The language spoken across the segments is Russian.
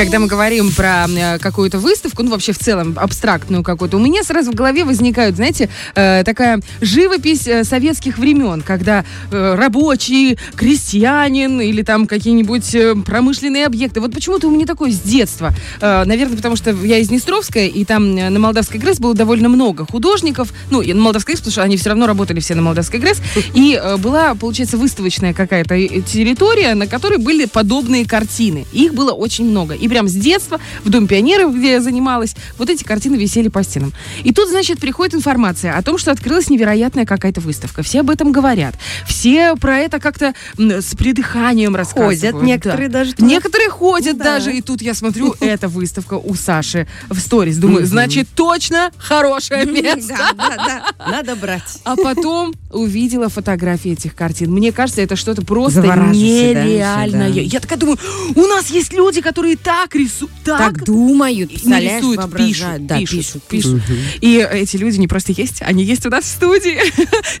когда мы говорим про э, какую-то выставку, ну вообще в целом абстрактную какую-то, у меня сразу в голове возникают, знаете, э, такая живопись э, советских времен, когда рабочий, крестьянин или там какие-нибудь промышленные объекты. Вот почему-то у меня такое с детства. Наверное, потому что я из Днестровска, и там на Молдавской ГРЭС было довольно много художников. Ну, и на Молдавской ГРЭС, потому что они все равно работали все на Молдавской ГРЭС. И была, получается, выставочная какая-то территория, на которой были подобные картины. Их было очень много. И прям с детства в Доме пионеров, где я занималась, вот эти картины висели по стенам. И тут, значит, приходит информация о том, что открылась невероятная какая-то выставка. Все об этом говорят. Все про это как-то с придыханием рассказывают. Ходят, некоторые Да. даже. Некоторые ходят Да. даже. И тут я смотрю, эта выставка у Саши в сторис. Думаю, значит, точно хорошее место. Да, да, да. Надо брать. А потом увидела фотографии этих картин. Мне кажется, это что-то просто нереальное. Я такая думаю, у нас есть люди, которые так рисуют, так, Так думают, не рисуют, пишут, Да, пишут, пишут. И эти люди не просто есть, они есть у нас в студии.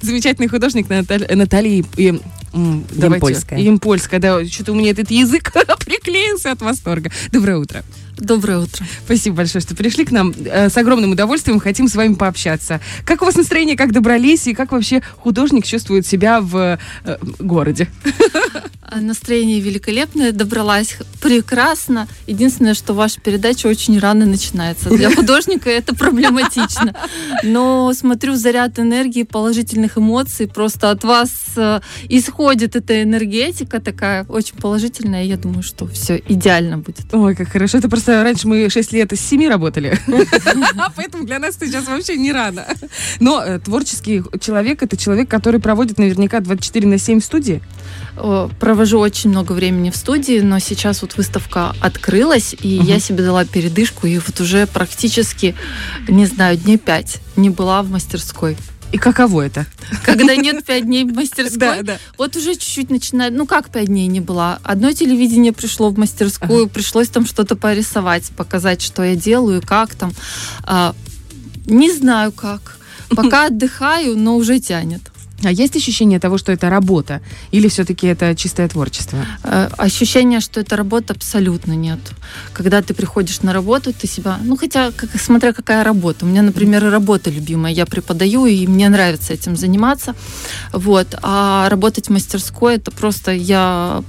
Замечательный художник Наталь- Наталья и, давайте, Ямпольская. Ямпольская, да, что-то у меня этот язык приклеился от восторга. Доброе утро. Доброе утро. Спасибо большое, что пришли к нам. Э, С огромным удовольствием хотим с вами пообщаться. Как у вас настроение, как добрались, и как вообще художник чувствует себя в э, городе? А, Настроение великолепное, добралась прекрасно. Единственное, что ваша передача очень рано начинается. Для художника это проблематично. Но смотрю, заряд энергии, положительных эмоций. Просто от вас э, исходит эта энергетика такая очень положительная. Я думаю, что все идеально будет. Ой, как хорошо. Это просто раньше мы 6 лет из 7 работали. Поэтому для нас сейчас вообще не рано. Но э, творческий человек — это человек, который проводит наверняка 24 на 7 в студии. Провожу очень много времени в студии, но сейчас вот выставка открылась, и я себе дала передышку, и вот уже практически, не знаю, дней пять не была в мастерской. И каково это? Когда нет пять дней в мастерской, да. вот уже чуть-чуть начинает, ну как пять дней не была. Одно телевидение пришло в мастерскую, пришлось там что-то порисовать, показать, что я делаю, как там. А, не знаю как. Пока отдыхаю, но уже тянет. А есть ощущение того, что это работа? Или все-таки это чистое творчество? Э, Ощущения, что это работа, абсолютно нет. Когда ты приходишь на работу, ты себя... Ну, хотя, как, смотря какая работа. У меня, например, работа любимая. Я преподаю, и мне нравится этим заниматься. Вот. А работать в мастерской, это просто я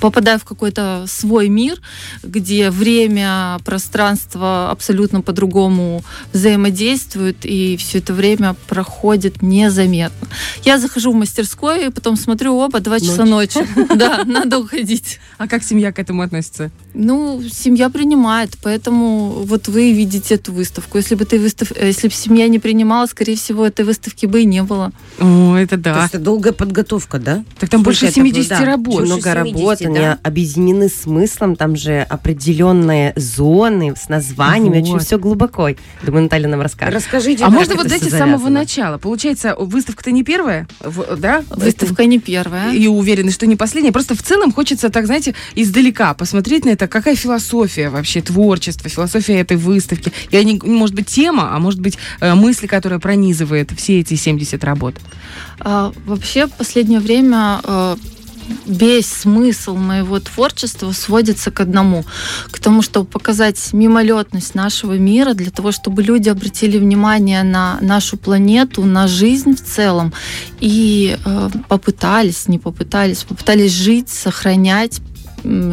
попадаю в какой-то свой мир, где время, пространство абсолютно по-другому взаимодействуют, и все это время проходит незаметно. Я захожу в мастерскую, и потом смотрю, оба, два часа ночи. Да, надо уходить. А как семья к этому относится? Ну, семья принимает, поэтому вот вы видите эту выставку. Если бы ты выстав... э, если бы семья не принимала, скорее всего, этой выставки бы и не было. О, это То да. есть это долгая подготовка, да? Так там больше Сколько это 70 было? Да, работ. Много 70, работ, они да. объединены смыслом, там же определенные зоны с названиями, Вот. очень все глубоко. Думаю, Наталья нам расскажет. Расскажите. А можно вот дайте с самого начала? Получается, выставка-то не первая, в- да? Выставка не первая. И уверены, что не последняя. Просто в целом хочется, так знаете, издалека посмотреть на это, какая философия вообще творчества, философия этой выставки. И они, может быть, тема, а может быть, э, мысли, которая пронизывает все эти 70 работ. А, вообще, в последнее время э, весь смысл моего творчества сводится к одному, к тому, чтобы показать мимолетность нашего мира, для того, чтобы люди обратили внимание на нашу планету, на жизнь в целом, и э, попытались, не попытались, попытались жить, сохранять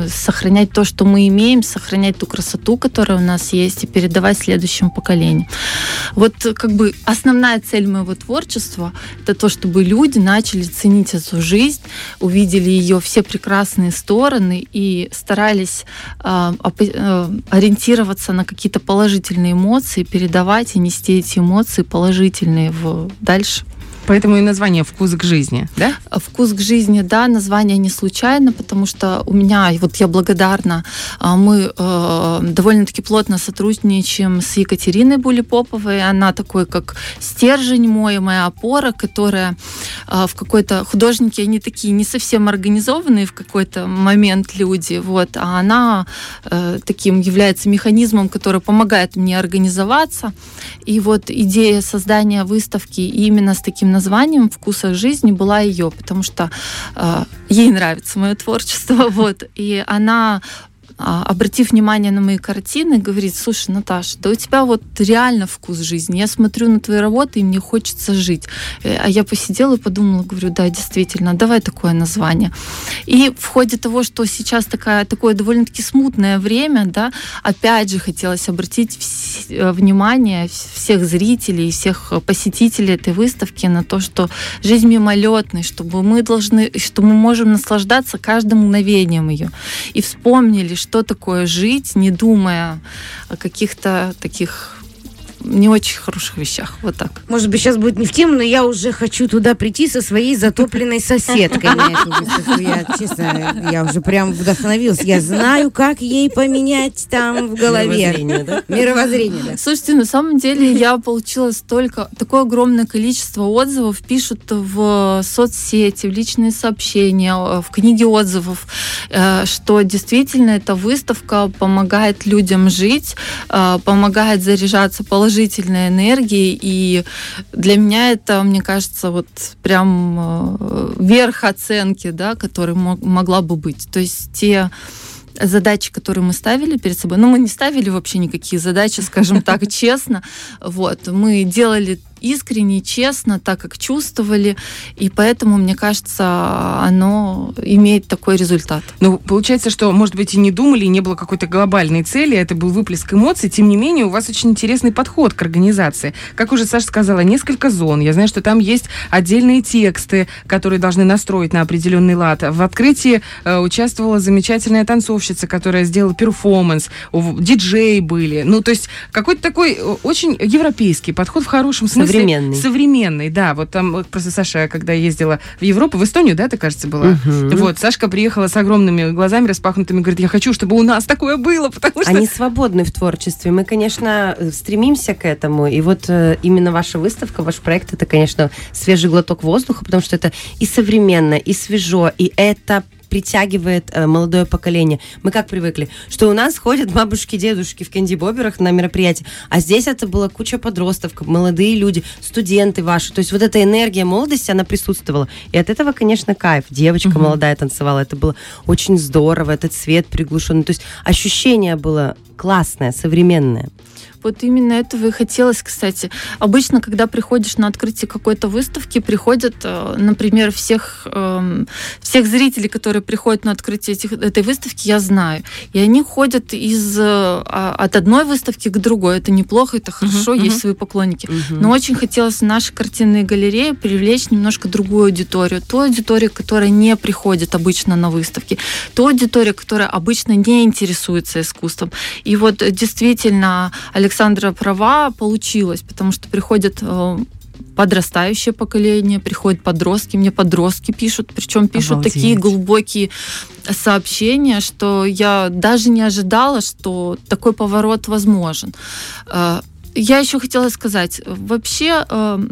сохранять то, что мы имеем, сохранять ту красоту, которая у нас есть, и передавать следующим поколениям. Вот как бы основная цель моего творчества — это то, чтобы люди начали ценить эту жизнь, увидели ее все прекрасные стороны и старались э, э, ориентироваться на какие-то положительные эмоции, передавать и нести эти эмоции положительные в дальше. Поэтому и название «Вкус к жизни», да? А Вкус к жизни, да, название не случайно, потому что у меня, вот я благодарна, а, мы э, довольно-таки плотно сотрудничаем с Екатериной Булипоповой. Она такой, как стержень мой, моя опора, которая э, в какой-то... Художники, они такие не совсем организованные в какой-то момент люди, вот, а она э, таким является механизмом, который помогает мне организоваться. И вот идея создания выставки именно с таким названием «Вкуса жизни» была ее, потому что э, ей нравится мое творчество, вот, и она обратив внимание на мои картины, говорит, слушай, Наташа, да у тебя вот реально вкус жизни. Я смотрю на твои работы, и мне хочется жить. Э, а я посидела и подумала, говорю, да, действительно, давай такое название. И в ходе того, что сейчас такая, такое довольно-таки смутное время, да, опять же хотелось обратить э, внимание всех зрителей, всех посетителей этой выставки на то, что жизнь мимолетная, чтобы мы должны, что мы можем наслаждаться каждым мгновением ее. И вспомнили, что такое жить, не думая о каких-то таких не очень хороших вещах. Вот так. Может быть, сейчас будет не в тему, но я уже хочу туда прийти со своей затопленной соседкой. Я, честно, я уже прям вдохновилась. Я знаю, как ей поменять там в голове. Мировоззрение, да? Мировоззрение, да. Слушайте, на самом деле я получила столько, такое огромное количество отзывов, пишут в соцсети, в личные сообщения, в книге отзывов, э, что действительно эта выставка помогает людям жить, э, помогает заряжаться положительно положительной энергии, и для меня это, мне кажется, вот прям э, верх оценки, да, который могла бы быть. То есть те задачи, которые мы ставили перед собой, ну, мы не ставили вообще никакие задачи, скажем так, честно, вот, мы делали искренне, честно, так как чувствовали, и поэтому, мне кажется, оно имеет такой результат. Ну, получается, что, может быть, и не думали, и не было какой-то глобальной цели, это был выплеск эмоций, тем не менее, у вас очень интересный подход к организации. Как уже Саша сказала, несколько зон. Я знаю, что там есть отдельные тексты, которые должны настроить на определенный лад. В открытии э, участвовала замечательная танцовщица, которая сделала перформанс, диджеи были. Ну, то есть какой-то такой э, очень европейский подход в хорошем смысле Современный. Современный, да. Вот там просто Саша, когда ездила в Европу, в Эстонию, да, ты, кажется, была? Угу. Вот, Сашка приехала с огромными глазами распахнутыми, говорит, я хочу, чтобы у нас такое было, потому что... Они свободны в творчестве. Мы, конечно, стремимся к этому. И вот э, именно ваша выставка, ваш проект, это, конечно, свежий глоток воздуха, потому что это и современно, и свежо, и это притягивает э, молодое поколение. Мы как привыкли, что у нас ходят бабушки, дедушки в кэнди-боберах на мероприятия, а здесь это была куча подростков, молодые люди, студенты ваши. То есть вот эта энергия молодости, она присутствовала. И от этого, конечно, кайф. Девочка угу. молодая танцевала, это было очень здорово, этот цвет приглушенный. То есть ощущение было классное, современное. Вот именно этого и хотелось, кстати. Обычно, когда приходишь на открытие какой-то выставки, приходят, э, например, всех, эм, всех зрителей, которые приходят на открытие этих, этой выставки, я знаю. И они ходят из, э, а, от одной выставки к другой. Это неплохо, это хорошо, uh-huh, есть uh-huh. свои поклонники. Uh-huh. Но очень хотелось в нашей картинной галерее привлечь немножко другую аудиторию. Ту аудиторию, которая не приходит обычно на выставки. Ту аудиторию, которая обычно не интересуется искусством. И вот действительно, Александр Александра права, получилось, потому что приходят э, подрастающее поколение, приходят подростки, мне подростки пишут, причем пишут Обалдеть. такие глубокие сообщения, что я даже не ожидала, что такой поворот возможен. Э, я еще хотела сказать, вообще э,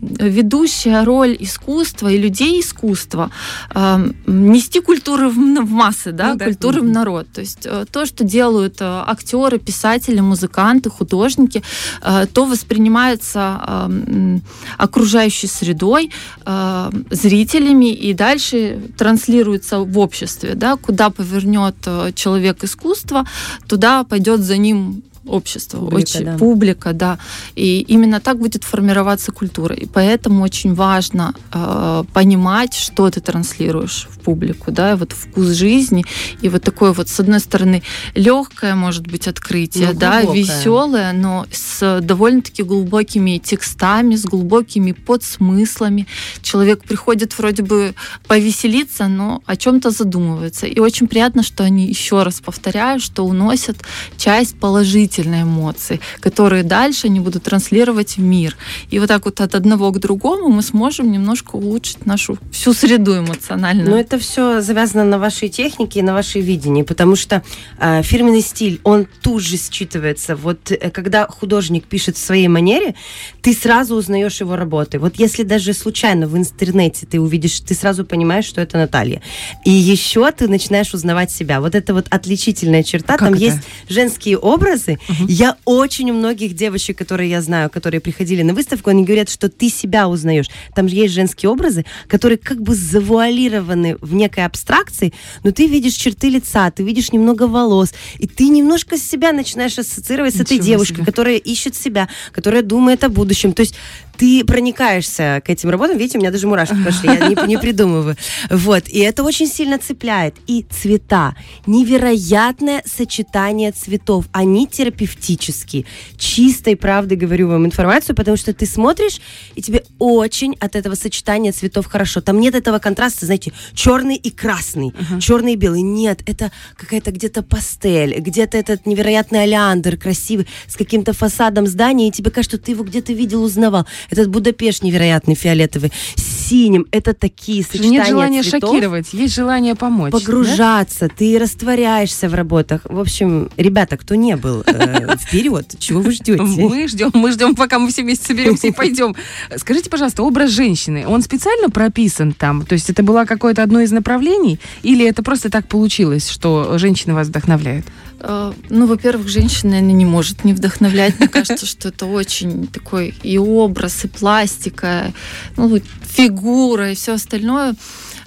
ведущая роль искусства и людей искусства э, нести культуру в, в массы, да, ну, да. культуру в народ. То есть э, то, что делают э, актеры, писатели, музыканты, художники, э, то воспринимается э, окружающей средой, э, зрителями и дальше транслируется в обществе, да, куда повернет э, человек искусства, туда пойдет за ним общество, публика, очень, да. публика, да. И именно так будет формироваться культура. И поэтому очень важно э, понимать, что ты транслируешь в публику, да, вот вкус жизни. И вот такое вот, с одной стороны, легкое, может быть, открытие, ну, да, веселое, но с довольно-таки глубокими текстами, с глубокими подсмыслами. Человек приходит вроде бы повеселиться, но о чем-то задумывается. И очень приятно, что они, еще раз повторяю, что уносят часть положительной положительные эмоции, которые дальше они будут транслировать в мир. И вот так вот от одного к другому мы сможем немножко улучшить нашу всю среду эмоциональную. Но это все завязано на вашей технике и на вашей видении, потому что э, фирменный стиль, он тут же считывается. Вот э, когда художник пишет в своей манере, ты сразу узнаешь его работы. Вот если даже случайно в интернете ты увидишь, ты сразу понимаешь, что это Наталья. И еще ты начинаешь узнавать себя. Вот это вот отличительная черта. Как Там это? есть женские образы, образы. Я очень у многих девочек, которые я знаю, которые приходили на выставку, они говорят, что ты себя узнаешь. Там же есть женские образы, которые как бы завуалированы в некой абстракции, но ты видишь черты лица, ты видишь немного волос, и ты немножко себя начинаешь ассоциировать с этой девушкой, себе. которая ищет себя, которая думает о будущем. То есть ты проникаешься к этим работам. Видите, у меня даже мурашки пошли, я не, не придумываю. Вот, и это очень сильно цепляет. И цвета. Невероятное сочетание цветов. Они терапевтические. Чистой правды говорю вам информацию, потому что ты смотришь, и тебе очень от этого сочетания цветов хорошо. Там нет этого контраста, знаете, черный и красный, черный и белый. Нет, это какая-то где-то пастель, где-то этот невероятный олеандр красивый, с каким-то фасадом здания, и тебе кажется, что ты его где-то видел, узнавал. Этот Будапешт невероятный фиолетовый, синим. Это такие сочетания Нет желания цветов. шокировать, есть желание помочь. да? Погружаться, ты растворяешься в работах. В общем, ребята, кто не был, э, вперед, чего вы ждете? Мы ждем, мы ждем, пока мы все вместе соберемся и пойдем. Скажите, пожалуйста, образ женщины, он специально прописан там? То есть это было какое-то одно из направлений? Или это просто так получилось, что женщины вас вдохновляют? Э, Ну, во-первых, женщина, наверное, не может не вдохновлять. Мне кажется, что это очень такой и образ, и пластика, ну, фигура, и все остальное.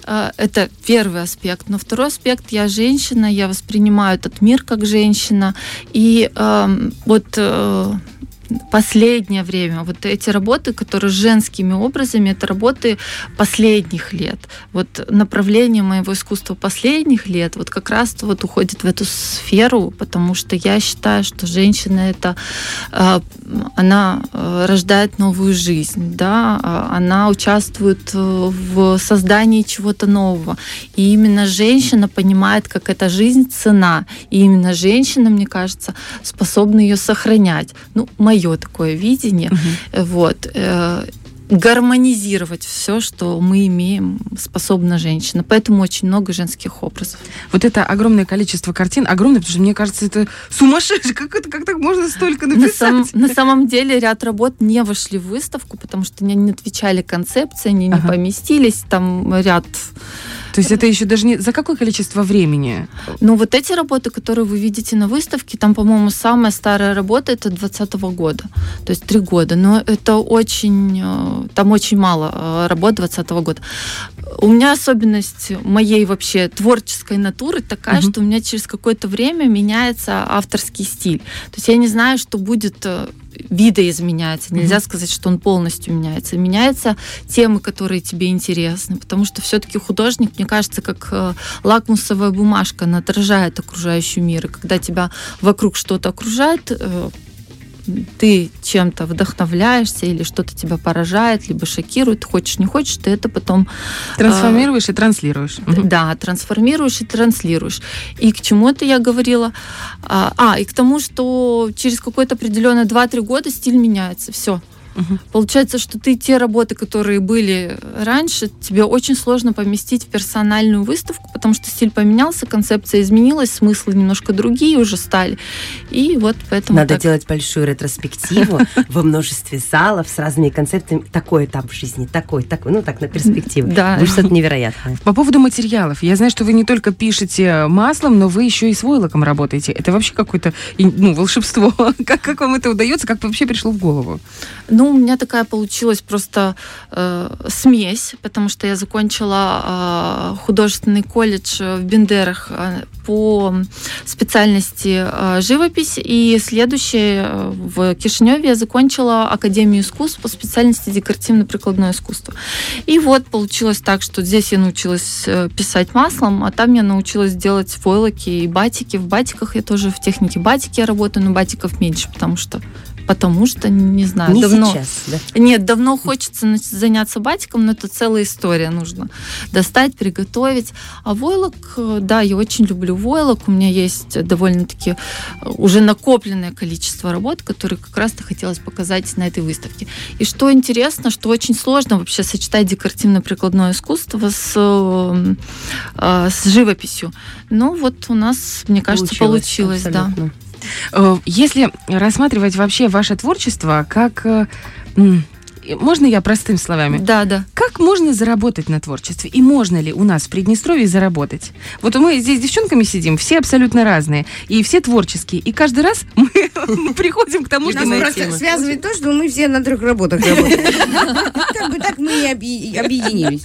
Э, Это первый аспект. Но второй аспект, я женщина, я воспринимаю этот мир как женщина. И эм, вот э, последнее время вот эти работы, которые с женскими образами, это работы последних лет. Вот направление моего искусства последних лет вот как раз вот уходит в эту сферу, потому что я считаю, что женщина это э, она э, рождает новую жизнь, да, а она участвует э, в создании чего-то нового. И именно женщина понимает, как эта жизнь цена. И именно женщина, мне кажется, способна ее сохранять. Ну, мое такое видение. Вот. э, гармонизировать все, что мы имеем, способна женщина. Поэтому очень много женских образов. Вот это огромное количество картин, огромное, потому что мне кажется, это сумасшедшее. Как, это, как так можно столько На, написать? сам- на самом деле ряд работ не вошли в выставку, потому что они не отвечали концепции, они не Ага. поместились. Там ряд То есть это еще даже не... За какое количество времени? Ну, вот эти работы, которые вы видите на выставке, там, по-моему, самая старая работа это 2020 года, то есть три года. Но это очень, э, там очень мало э, работ 2020 года. У меня особенность моей вообще творческой натуры такая, Мгм. что у меня через какое-то время меняется авторский стиль. То есть я не знаю, что будет э, видоизменяется. Нельзя сказать, что он полностью меняется. Меняются темы, которые тебе интересны, потому что все-таки художник, мне кажется, как э, лакмусовая бумажка, она отражает окружающий мир. И когда тебя вокруг что-то окружает, э, ты чем-то вдохновляешься или что-то тебя поражает, либо шокирует, хочешь не хочешь, ты это потом Трансформируешь и транслируешь. Да, трансформируешь и транслируешь. И к чему это я говорила? А, а, и к тому, что через какое-то определенное 2-3 года стиль меняется. Все. Мгм. Получается, что ты те работы, которые были раньше, тебе очень сложно поместить в персональную выставку, потому что стиль поменялся, концепция изменилась, смыслы немножко другие уже стали. И вот поэтому Надо так. делать большую ретроспективу во множестве залов с разными концептами. Такой этап в жизни, такой, такой. Ну, так, на перспективу. Да. Будет что-то невероятное. По поводу материалов. Я знаю, что вы не только пишете маслом, но вы еще и с войлоком работаете. Это вообще какое-то ну, волшебство. Как, как вам это удается? Как вообще пришло в голову? Ну, у меня такая получилась просто э, смесь, потому что я закончила э, художественный колледж в Бендерах э, по специальности э, живопись, и следующее э, в Кишиневе я закончила Академию искусств по специальности декоративно-прикладное искусство. И вот получилось так, что здесь я научилась э, писать маслом, а там я научилась делать фойлоки и батики. В батиках я тоже в технике батики я работаю, но батиков меньше, потому что потому что, не знаю, Не давно... сейчас, да? Нет, давно хочется заняться батиком, но это целая история. Нужно достать, приготовить. А войлок, э, да, я очень люблю войлок. У меня есть довольно-таки э, уже накопленное количество работ, которые как раз-то хотелось показать на этой выставке. И что интересно, что очень сложно вообще сочетать декоративно-прикладное искусство с, э, с живописью. Ну вот у нас, мне кажется, получилось, да. Э, Если рассматривать вообще ваше творчество как... Можно я простым словами? Да, да. Как можно заработать на творчестве? И можно ли у нас в Приднестровье заработать? Вот мы здесь с девчонками сидим, все абсолютно разные, и все творческие. И каждый раз мы приходим к тому, что мы просто связывает то, что мы все на трех работах работаем. Как бы так мы и объ- объединились.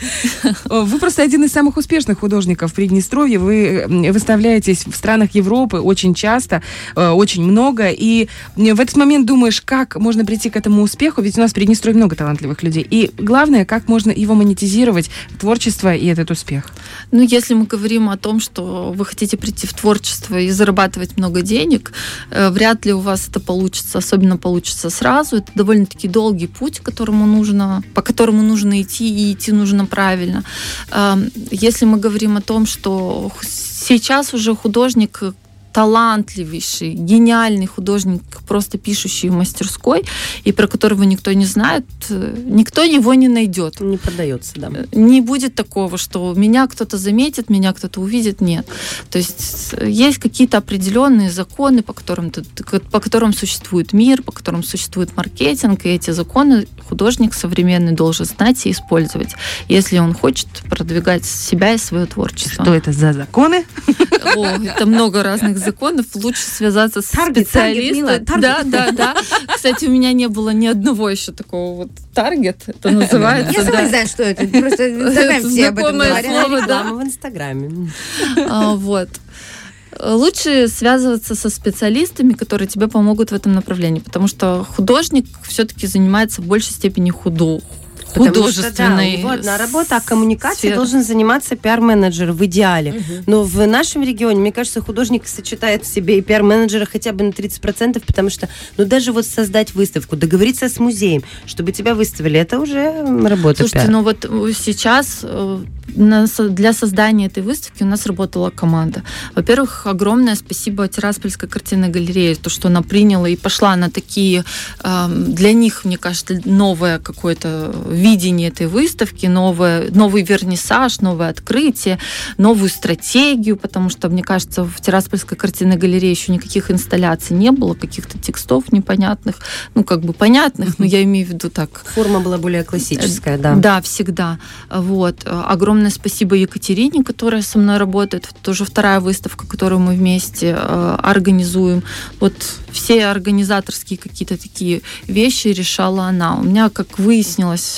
Вы просто один из самых успешных художников в Приднестровье. Вы выставляетесь в странах Европы очень часто, э, очень много. И в этот момент думаешь, как можно прийти к этому успеху, ведь у нас в Приднестровье много талантливых людей. И главное, как можно его монетизировать, творчество и этот успех. Ну, если мы говорим о том, что вы хотите прийти в творчество и зарабатывать много денег, э, вряд ли у вас это получится, особенно получится сразу. Это довольно-таки долгий путь, которому нужно, по которому нужно идти, и идти нужно правильно. Эм, Если мы говорим о том, что сейчас уже художник талантливейший, гениальный художник, просто пишущий в мастерской, и про которого никто не знает, э, никто его не найдет. Не продается, да. Не будет такого, что меня кто-то заметит, меня кто-то увидит. Нет. То есть э, есть какие-то определенные законы, по которым, по которым существует мир, по которым существует маркетинг, и эти законы художник современный должен знать и использовать, если он хочет продвигать себя и свое творчество. Что это за законы? О, это много разных законов. Лучше связаться с Таргет, таргет, милая, специалистом. таргет. Да, да, да. Кстати, у меня не было ни одного еще такого вот таргет. Это называется. Я сама не знаю, что это. Просто в Инстаграме все об этом говорят. слово. да. В Инстаграме. А, Вот. Лучше связываться со специалистами, которые тебе помогут в этом направлении, потому что художник все-таки занимается в большей степени худо Потому что, да, художественной одна работа, а коммуникацией должен заниматься пиар-менеджер в идеале. Но в нашем регионе, мне кажется, художник сочетает в себе и пиар-менеджера хотя бы на 30%, потому что, ну, даже вот создать выставку, договориться с музеем, чтобы тебя выставили, это уже работа Слушайте, пиар. ну вот э, сейчас э, для создания этой выставки у нас работала команда. Во-первых, огромное спасибо Тираспольской картинной галерее, то, что она приняла и пошла на такие, эм, для них, мне кажется, новое какое-то видение этой выставки, новое, новый вернисаж, новое открытие, новую стратегию, потому что, мне кажется, в Тираспольской картинной галерее еще никаких инсталляций не было, каких-то текстов непонятных, ну, как бы понятных, но я имею в виду так, Форма была более классическая, да. да, всегда. Вот. Огромное спасибо Екатерине, которая со мной работает. Тоже вторая выставка, которую мы вместе э, организуем. Вот все организаторские какие-то такие вещи решала она. У меня, как выяснилось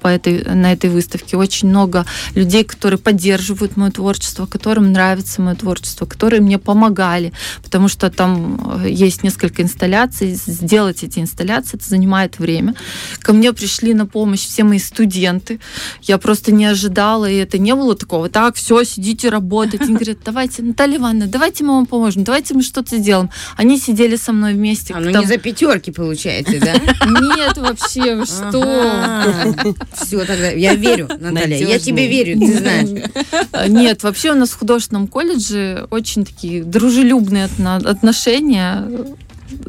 по этой, на этой выставке, очень много людей, которые поддерживают мое творчество, которым нравится мое творчество, которые мне помогали, потому что там э, есть несколько инсталляций. Сделать эти инсталляции, это занимает время. Ко мне пришли на помощь все мои студенты. Я просто не ожидала, и это не было такого. Так, все, сидите, работайте. Они говорят, давайте, Наталья Ивановна, давайте мы вам поможем, давайте мы что-то сделаем. Они сидели со мной вместе. А, ну Там- не за пятерки получается, да? Нет, вообще, что? Все, тогда я верю, Наталья. Я тебе верю, ты знаешь. Нет, вообще у нас в художественном колледже очень такие дружелюбные отно- отношения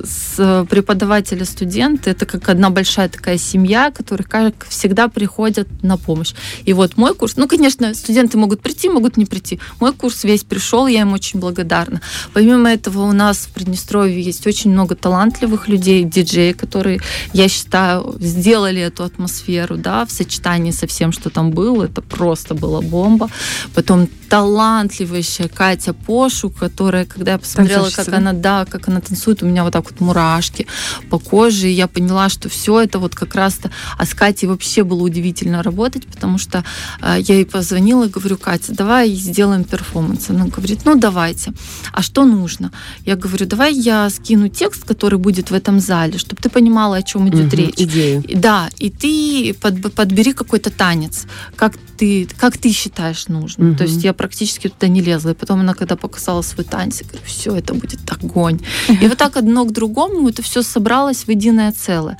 с преподавателя студенты. Это как одна большая такая семья, которые, как всегда, приходят на помощь. И вот мой курс, ну, конечно, студенты могут прийти, могут не прийти. Мой курс весь пришел, я им очень благодарна. Помимо этого, у нас в Приднестровье есть очень много талантливых людей, диджеи, которые, я считаю, сделали эту атмосферу, да, в сочетании со всем, что там было. Это просто была бомба. Потом талантливейшая Катя Пошу, которая, когда я посмотрела, Танцовщица, как да? она, да, как она танцует, у меня вот так вот мурашки по коже, и я поняла, что все это вот как раз-то... А с Катей вообще было удивительно работать, потому что э, я ей позвонила и говорю, Катя, давай сделаем перформанс. Она говорит, ну давайте. А что нужно? Я говорю, давай я скину текст, который будет в этом зале, чтобы ты понимала, о чем идет Мгм, речь. Идею. Да, и ты под- подбери какой-то танец, как ты, как ты считаешь нужным. Мгм. То есть я практически туда не лезла. И потом она, когда показала свой танец, я говорю, все, это будет огонь. И вот так одно к другому это все собралось в единое целое.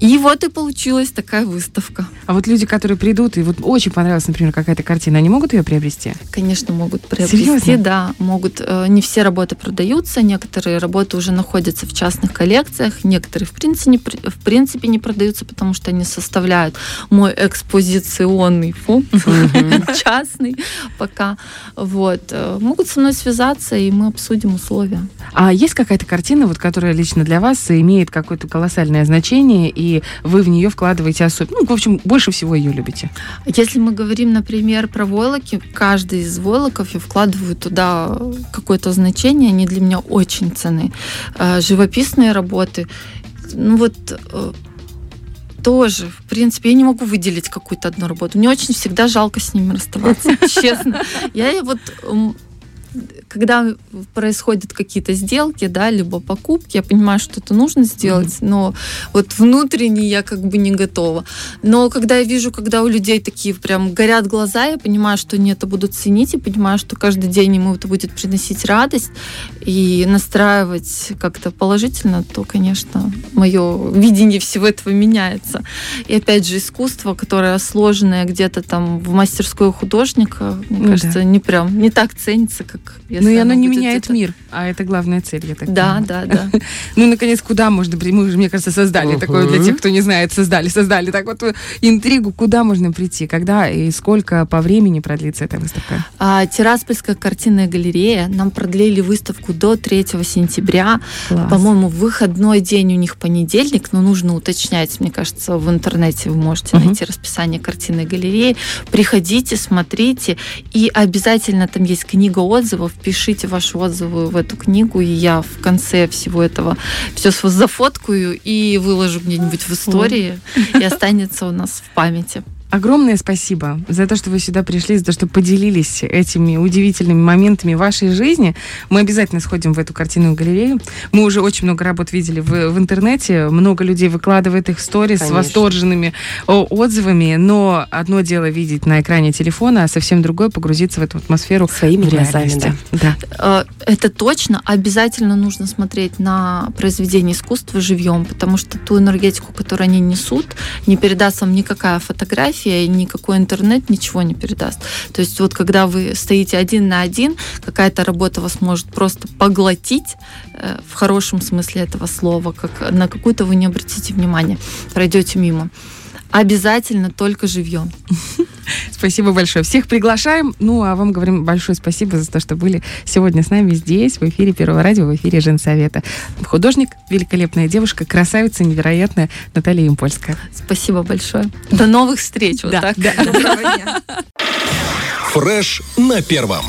И вот и получилась такая выставка. А вот люди, которые придут, и вот очень понравилась, например, какая-то картина, они могут ее приобрести? Конечно, могут приобрести, Серьезно? да, могут. Э, Не все работы продаются, некоторые работы уже находятся в частных коллекциях, некоторые в принципе не, в принципе не продаются, потому что они составляют мой экспозиционный фонд частный пока. Вот Э, могут со мной связаться и мы обсудим условия. А есть какая-то картина, вот, которая лично для вас имеет какое-то колоссальное значение, и и вы в нее вкладываете особенно, ну, в общем, больше всего ее любите? Если мы говорим, например, про войлоки, каждый из войлоков я вкладываю туда какое-то значение, они для меня очень ценны. Э, живописные работы, ну вот э, тоже, в принципе, я не могу выделить какую-то одну работу. Мне очень всегда жалко с ними расставаться, честно. Я вот когда происходят какие-то сделки, да, либо покупки, я понимаю, что это нужно сделать, mm-hmm. но вот внутренне я как бы не готова. Но когда я вижу, когда у людей такие прям горят глаза, я понимаю, что они это будут ценить, и понимаю, что каждый день ему это будет приносить радость и настраивать как-то положительно, то, конечно, мое видение всего этого меняется. И опять же, искусство, которое сложное где-то там в мастерской художника, мне ну, кажется, не прям не так ценится, как если ну и оно не меняет это... мир, а это главная цель, я так Да, понимаю. да, да. ну, наконец, куда можно прийти? Мы уже, мне кажется, создали такое для тех, кто не знает, создали, создали так вот интригу, куда можно прийти, когда и сколько по времени продлится эта выставка? А, Тираспольская картинная галерея нам продлили выставку до 3 сентября. По-моему, выходной день у них понедельник, но нужно уточнять, мне кажется, в интернете вы можете найти расписание картинной галереи. Приходите, смотрите, и обязательно там есть книга отзывов, пишите ваши отзывы в эту книгу, и я в конце всего этого все зафоткаю и выложу где-нибудь в истории, и останется у нас в памяти. Огромное спасибо за то, что вы сюда пришли, за то, что поделились этими удивительными моментами вашей жизни. Мы обязательно сходим в эту картинную галерею. Мы уже очень много работ видели в, в интернете. Много людей выкладывает их сторис с восторженными отзывами. Но одно дело видеть на экране телефона, а совсем другое погрузиться в эту атмосферу своими глазами. Да. Да. Э, это точно. Обязательно нужно смотреть на произведение искусства живьем, потому что ту энергетику, которую они несут, не передаст вам никакая фотография, фотография, никакой интернет ничего не передаст. То есть вот когда вы стоите один на один, какая-то работа вас может просто поглотить э, в хорошем смысле этого слова, как на какую-то вы не обратите внимания, пройдете мимо. Обязательно только живьем. Спасибо большое. Всех приглашаем. Ну, а вам говорим большое спасибо за то, что были сегодня с нами здесь, в эфире Первого радио, в эфире Женсовета. Художник, великолепная девушка, красавица, невероятная Наталья Импольская. Спасибо большое. До новых встреч. Вот да, так. Да. Фреш на первом.